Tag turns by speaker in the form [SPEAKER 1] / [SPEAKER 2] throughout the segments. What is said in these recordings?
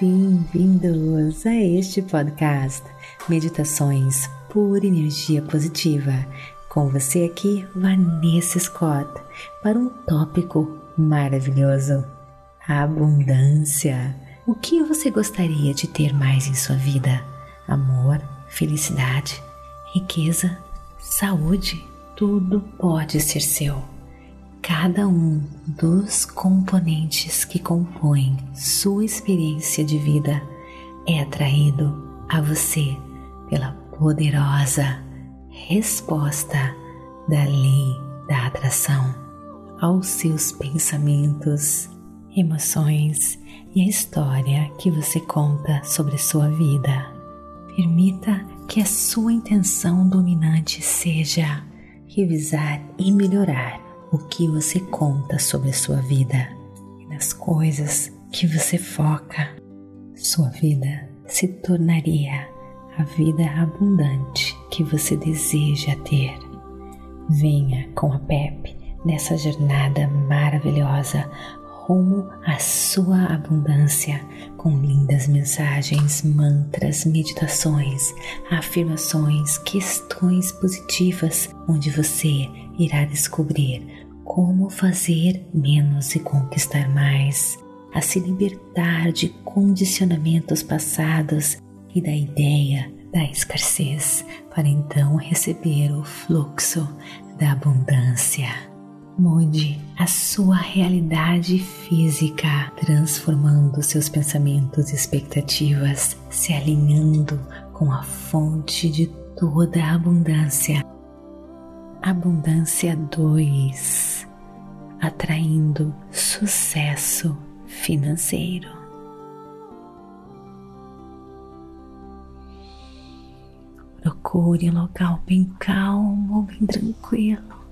[SPEAKER 1] Bem-vindos a este podcast Meditações por Energia Positiva. Com você aqui, Vanessa Scott, para um tópico maravilhoso: abundância. O que você gostaria de ter mais em sua vida? Amor, felicidade, riqueza, saúde? Tudo pode ser seu cada um dos componentes que compõem sua experiência de vida é atraído a você pela poderosa resposta da lei da atração aos seus pensamentos, emoções e a história que você conta sobre sua vida. Permita que a sua intenção dominante seja revisar e melhorar o que você conta sobre a sua vida e nas coisas que você foca, sua vida se tornaria a vida abundante que você deseja ter. Venha com a Pepe nessa jornada maravilhosa rumo à sua abundância com lindas mensagens, mantras, meditações, afirmações, questões positivas, onde você irá descobrir como fazer menos e conquistar mais, a se libertar de condicionamentos passados e da ideia da escassez, para então receber o fluxo da abundância. Mude a sua realidade física, transformando seus pensamentos e expectativas, se alinhando com a fonte de toda a abundância. Abundância 2 Atraindo sucesso financeiro. Procure um local bem calmo, bem tranquilo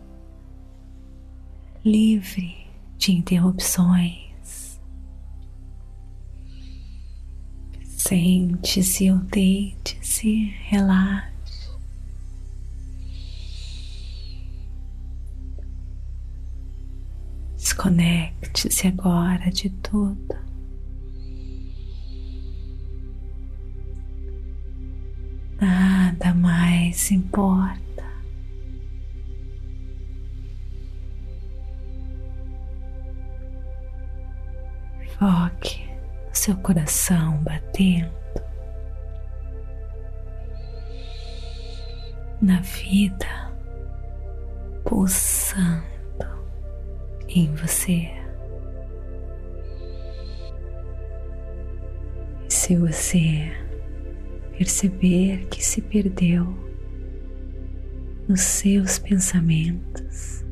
[SPEAKER 1] livre de interrupções. Sente-se ou deite-se, relaxe. Desconecte-se agora de tudo. Nada mais importa. Foque no seu coração batendo, na vida pulsando em você. E se você perceber que se perdeu nos seus pensamentos,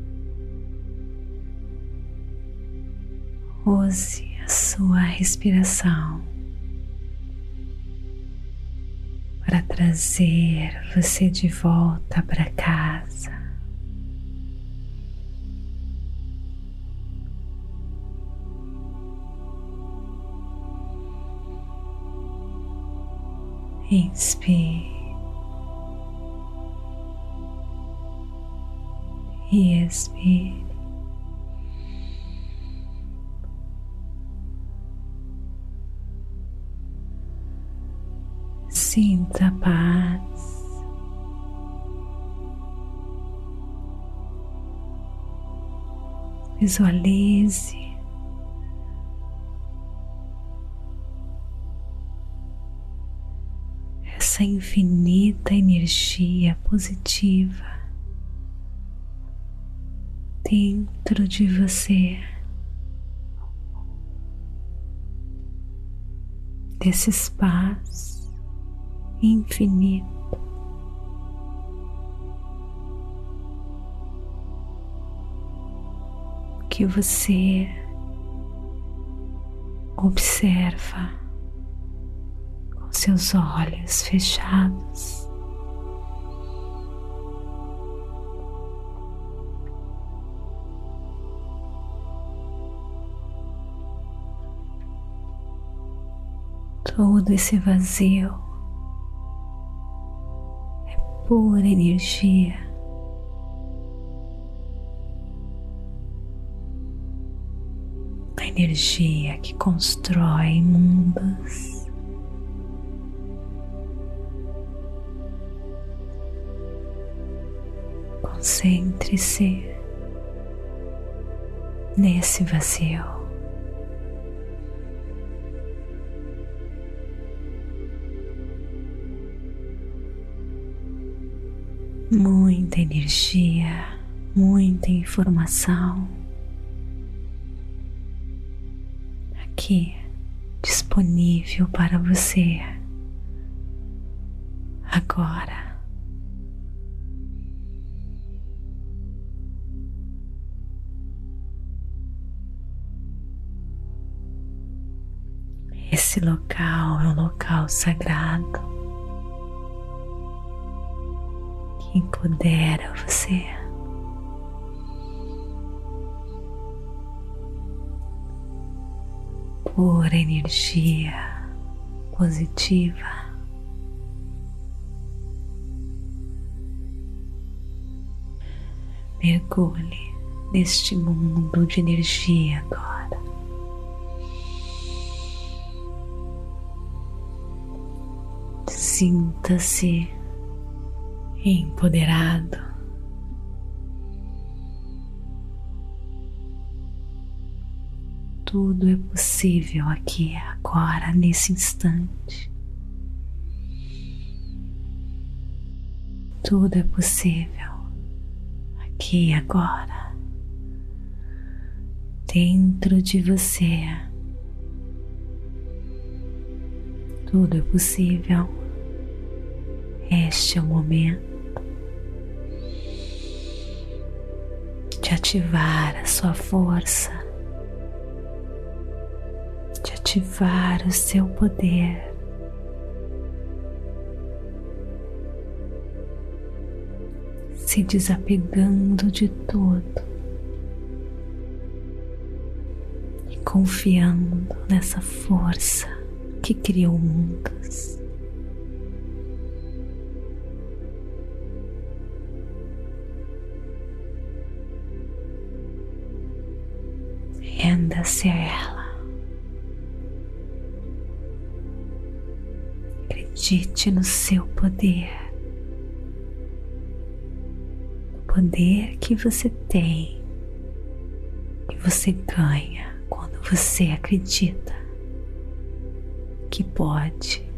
[SPEAKER 1] use sua respiração para trazer você de volta para casa. Inspire e expire. Sinta paz. Visualize essa infinita energia positiva dentro de você. Desse espaço infinito. Que você observa seus olhos fechados. Todo esse vazio pura energia. energia que constrói mundos. Concentre-se nesse vazio. muita energia, muita informação aqui disponível para você agora. Esse local é um local sagrado. empodera você. Pura energia positiva. Mergulhe neste mundo de energia agora. Sinta-se empoderado. Tudo é possível aqui, agora, nesse instante. Tudo é possível aqui, agora, dentro de você. Tudo é possível. Este é o momento de ativar a sua força, de ativar o seu poder. Se desapegando de tudo e confiando nessa força que criou mundos. Renda-se a ela. Acredite no seu poder. O poder que você tem, que você ganha quando você acredita que pode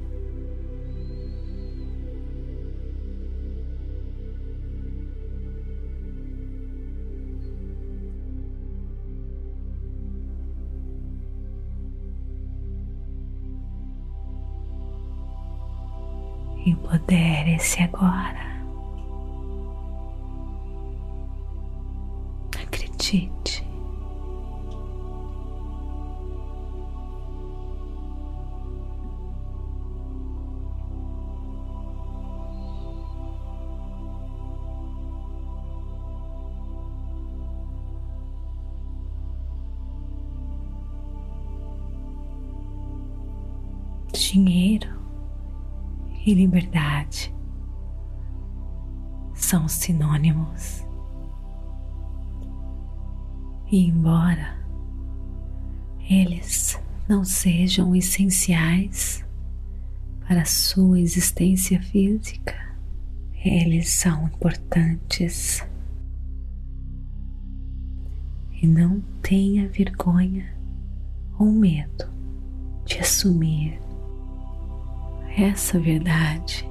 [SPEAKER 1] Empodere-se agora. E liberdade são sinônimos. E embora eles não sejam essenciais para a sua existência física, eles são importantes. E não tenha vergonha ou medo de assumir essa verdade.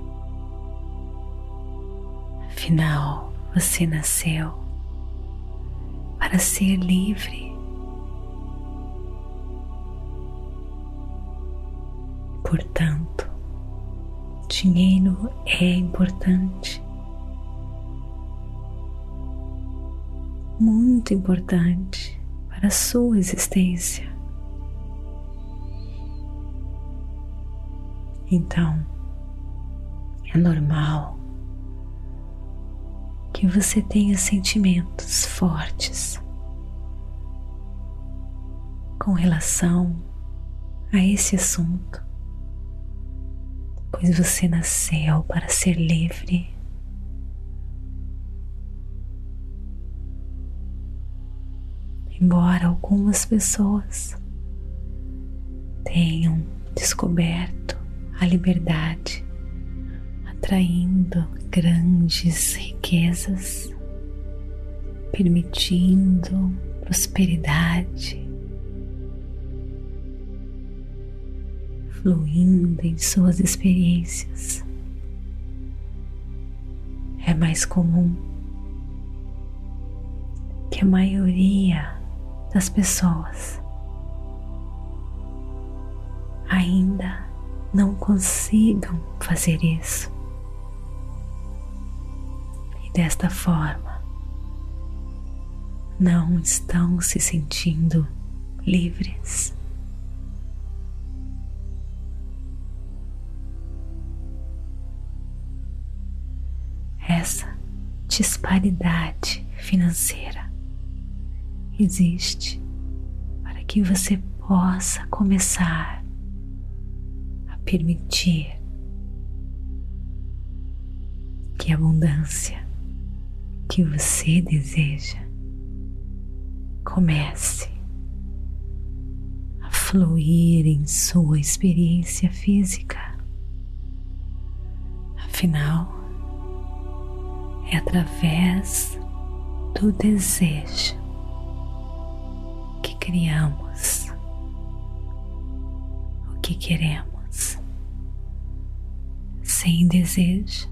[SPEAKER 1] Afinal, você nasceu para ser livre. Portanto, dinheiro é importante, muito importante para a sua existência. Então, é normal que você tenha sentimentos fortes com relação a esse assunto, pois você nasceu para ser livre. embora algumas pessoas tenham descoberto a liberdade, atraindo grandes riquezas, permitindo prosperidade, fluindo em suas experiências. É mais comum que a maioria das pessoas ainda não consigam fazer isso. E desta forma, não estão se sentindo livres. Essa disparidade financeira existe para que você possa começar permitir que a abundância que você deseja comece a fluir em sua experiência física. Afinal, é através do desejo que criamos o que queremos. Sem desejo,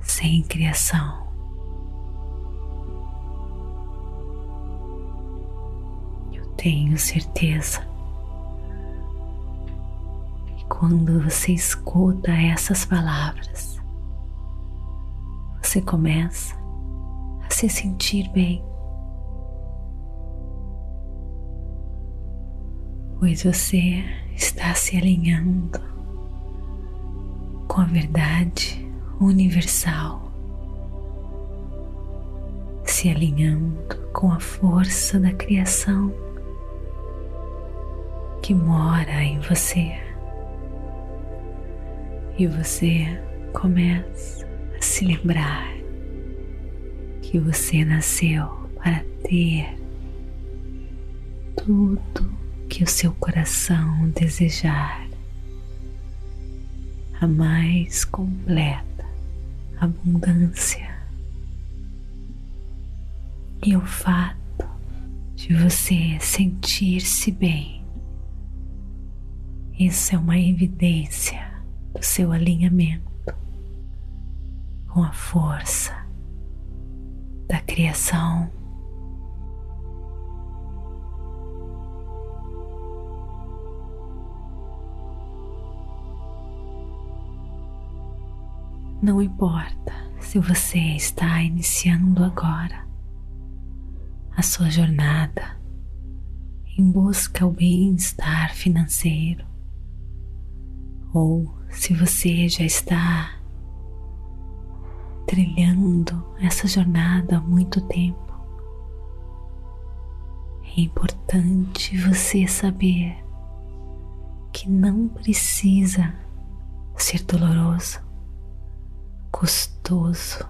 [SPEAKER 1] sem criação. Eu tenho certeza que quando você escuta essas palavras, você começa a se sentir bem, pois você está se alinhando com a verdade universal, se alinhando com a força da criação que mora em você. E você começa se lembrar que você nasceu para ter tudo que o seu coração desejar, a mais completa abundância. E o fato de você sentir-se bem, isso é uma evidência do seu alinhamento com a força da criação. Não importa se você está iniciando agora a sua jornada em busca ao bem-estar financeiro, ou se você já está trilhando essa jornada há muito tempo. É importante você saber que não precisa ser doloroso, custoso.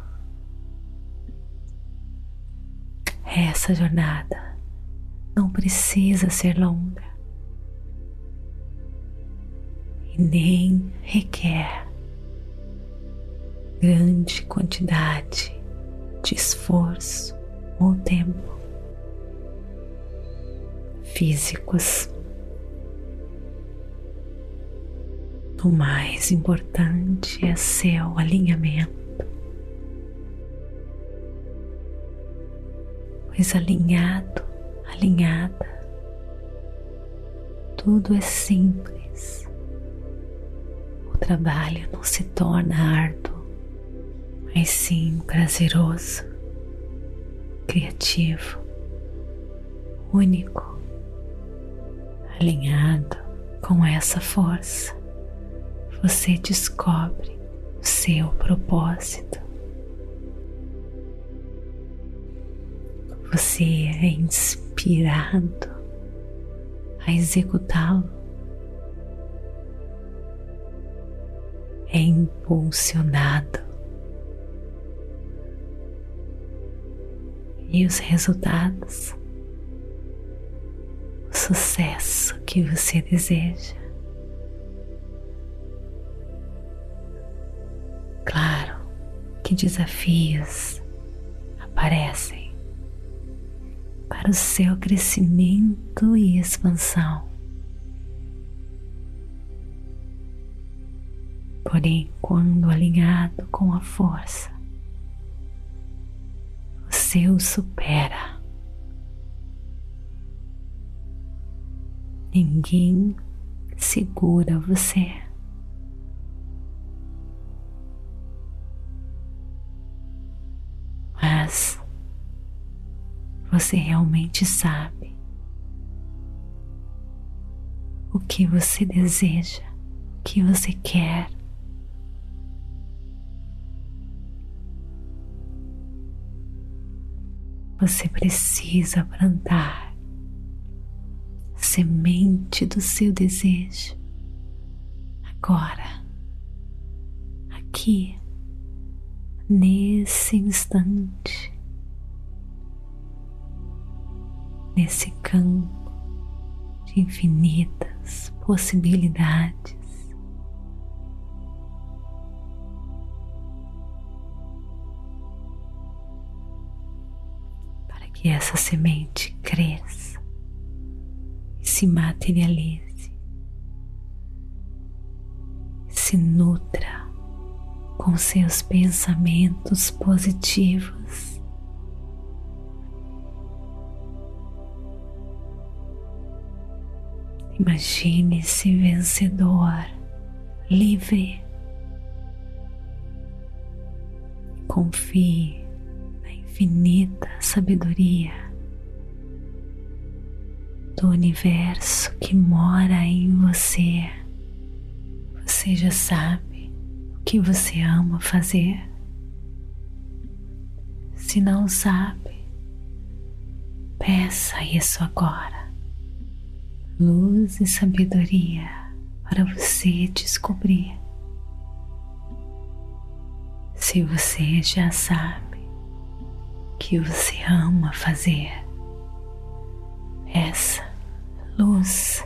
[SPEAKER 1] Essa jornada não precisa ser longa e nem requer grande quantidade de esforço ou tempo físicos. O mais importante é seu alinhamento, pois alinhado, alinhada, tudo é simples. O trabalho não se torna árduo mas sim prazeroso, criativo, único, alinhado com essa força. Você descobre o seu propósito. Você é inspirado a executá-lo. É impulsionado e os resultados, o sucesso que você deseja. Que desafios aparecem para o seu crescimento e expansão. Porém, quando alinhado com a força, o supera. Ninguém segura você. Você realmente sabe o que você deseja, o que você quer. você precisa plantar semente do seu desejo agora, aqui, nesse instante, nesse campo de infinitas possibilidades. que essa semente cresça e se materialize, se nutra com seus pensamentos positivos. Imagine-se vencedor, livre. Confie infinita sabedoria do universo que mora em você. Você já sabe o que você ama fazer. Se não sabe, peça isso agora. Luz e sabedoria para você descobrir. Se você já sabe, que você ama fazer. Essa luz,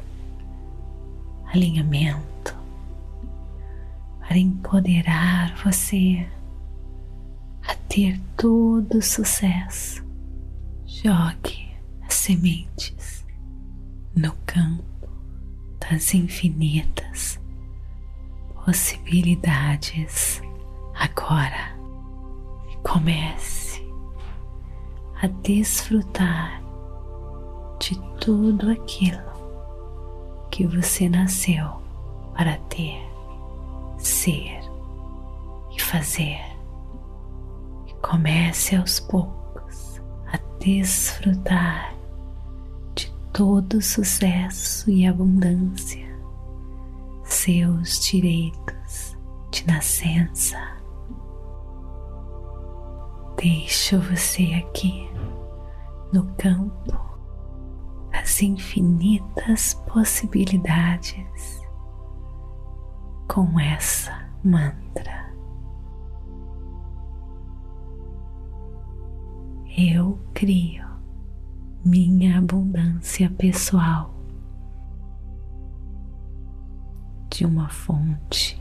[SPEAKER 1] alinhamento para empoderar você a ter todo o sucesso. Jogue as sementes no campo das infinitas possibilidades agora. Comece a desfrutar de tudo aquilo que você nasceu para ter, ser e fazer. E comece aos poucos a desfrutar de todo sucesso e abundância, seus direitos de nascença Deixo você aqui no campo das infinitas possibilidades com essa mantra. Eu crio minha abundância pessoal. De uma fonte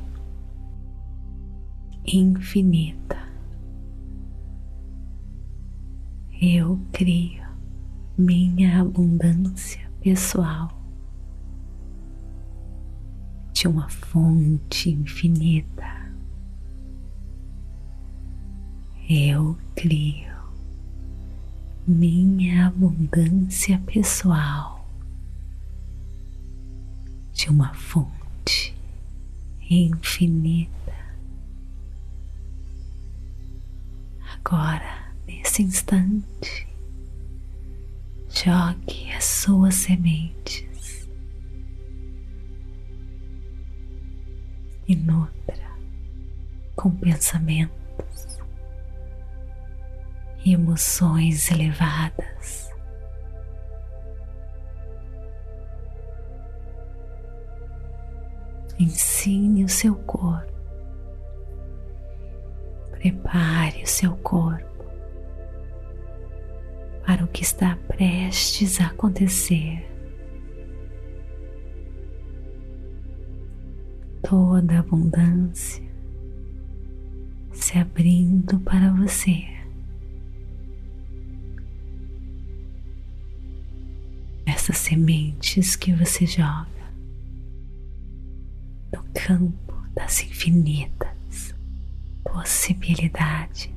[SPEAKER 1] infinita. Eu crio minha abundância pessoal. De uma fonte infinita. Eu crio minha abundância pessoal de uma fonte infinita. Agora nesse instante, jogue as suas sementes e nutra com pensamentos e emoções elevadas. Ensine o seu corpo, prepare o seu corpo para o que está prestes a acontecer. Toda abundância se abrindo para você. Essas sementes que você joga no campo das infinitas possibilidades.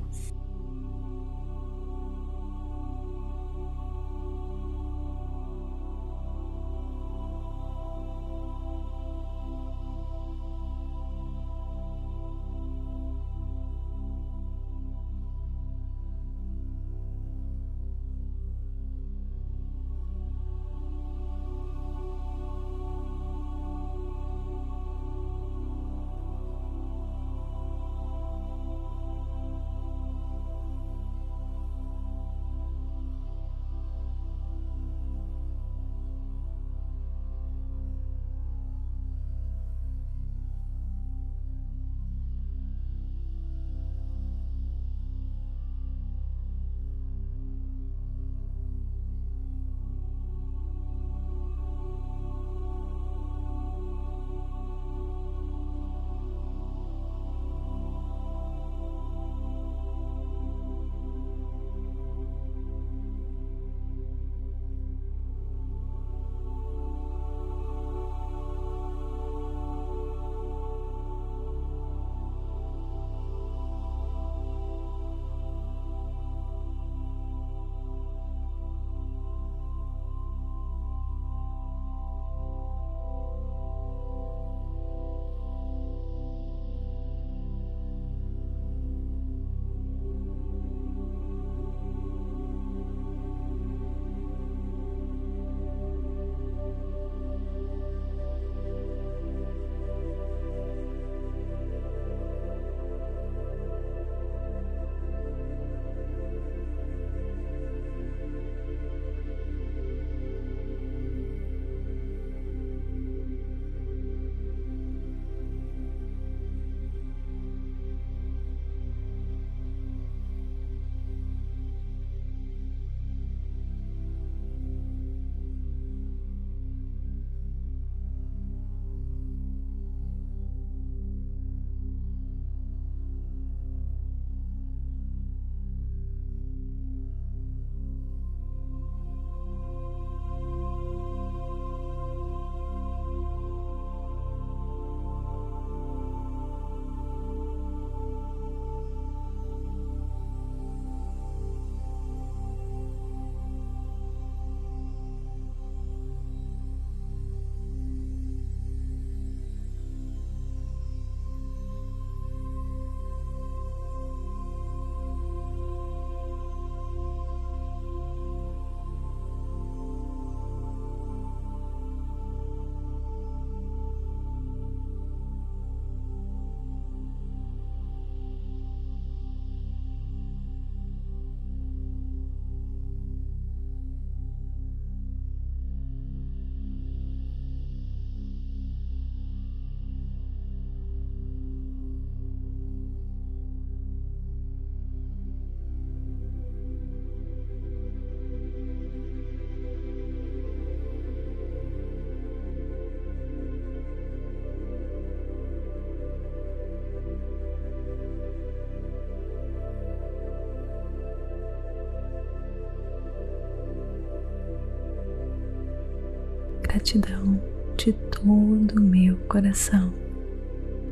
[SPEAKER 1] Gratidão de todo o meu coração.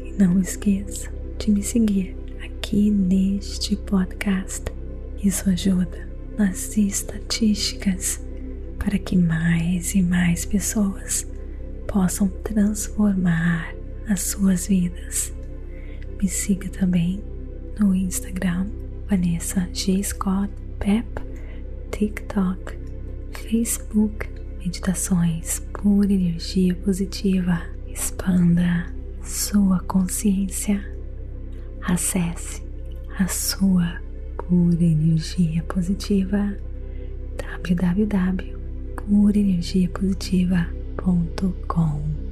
[SPEAKER 1] E não esqueça de me seguir aqui neste podcast. Isso ajuda nas estatísticas para que mais e mais pessoas possam transformar as suas vidas. Me siga também no Instagram Vanessa G. Scott Pep, TikTok, Facebook meditações pura energia positiva. Expanda sua consciência. Acesse a sua pura energia positiva www.purenergiapositiva.com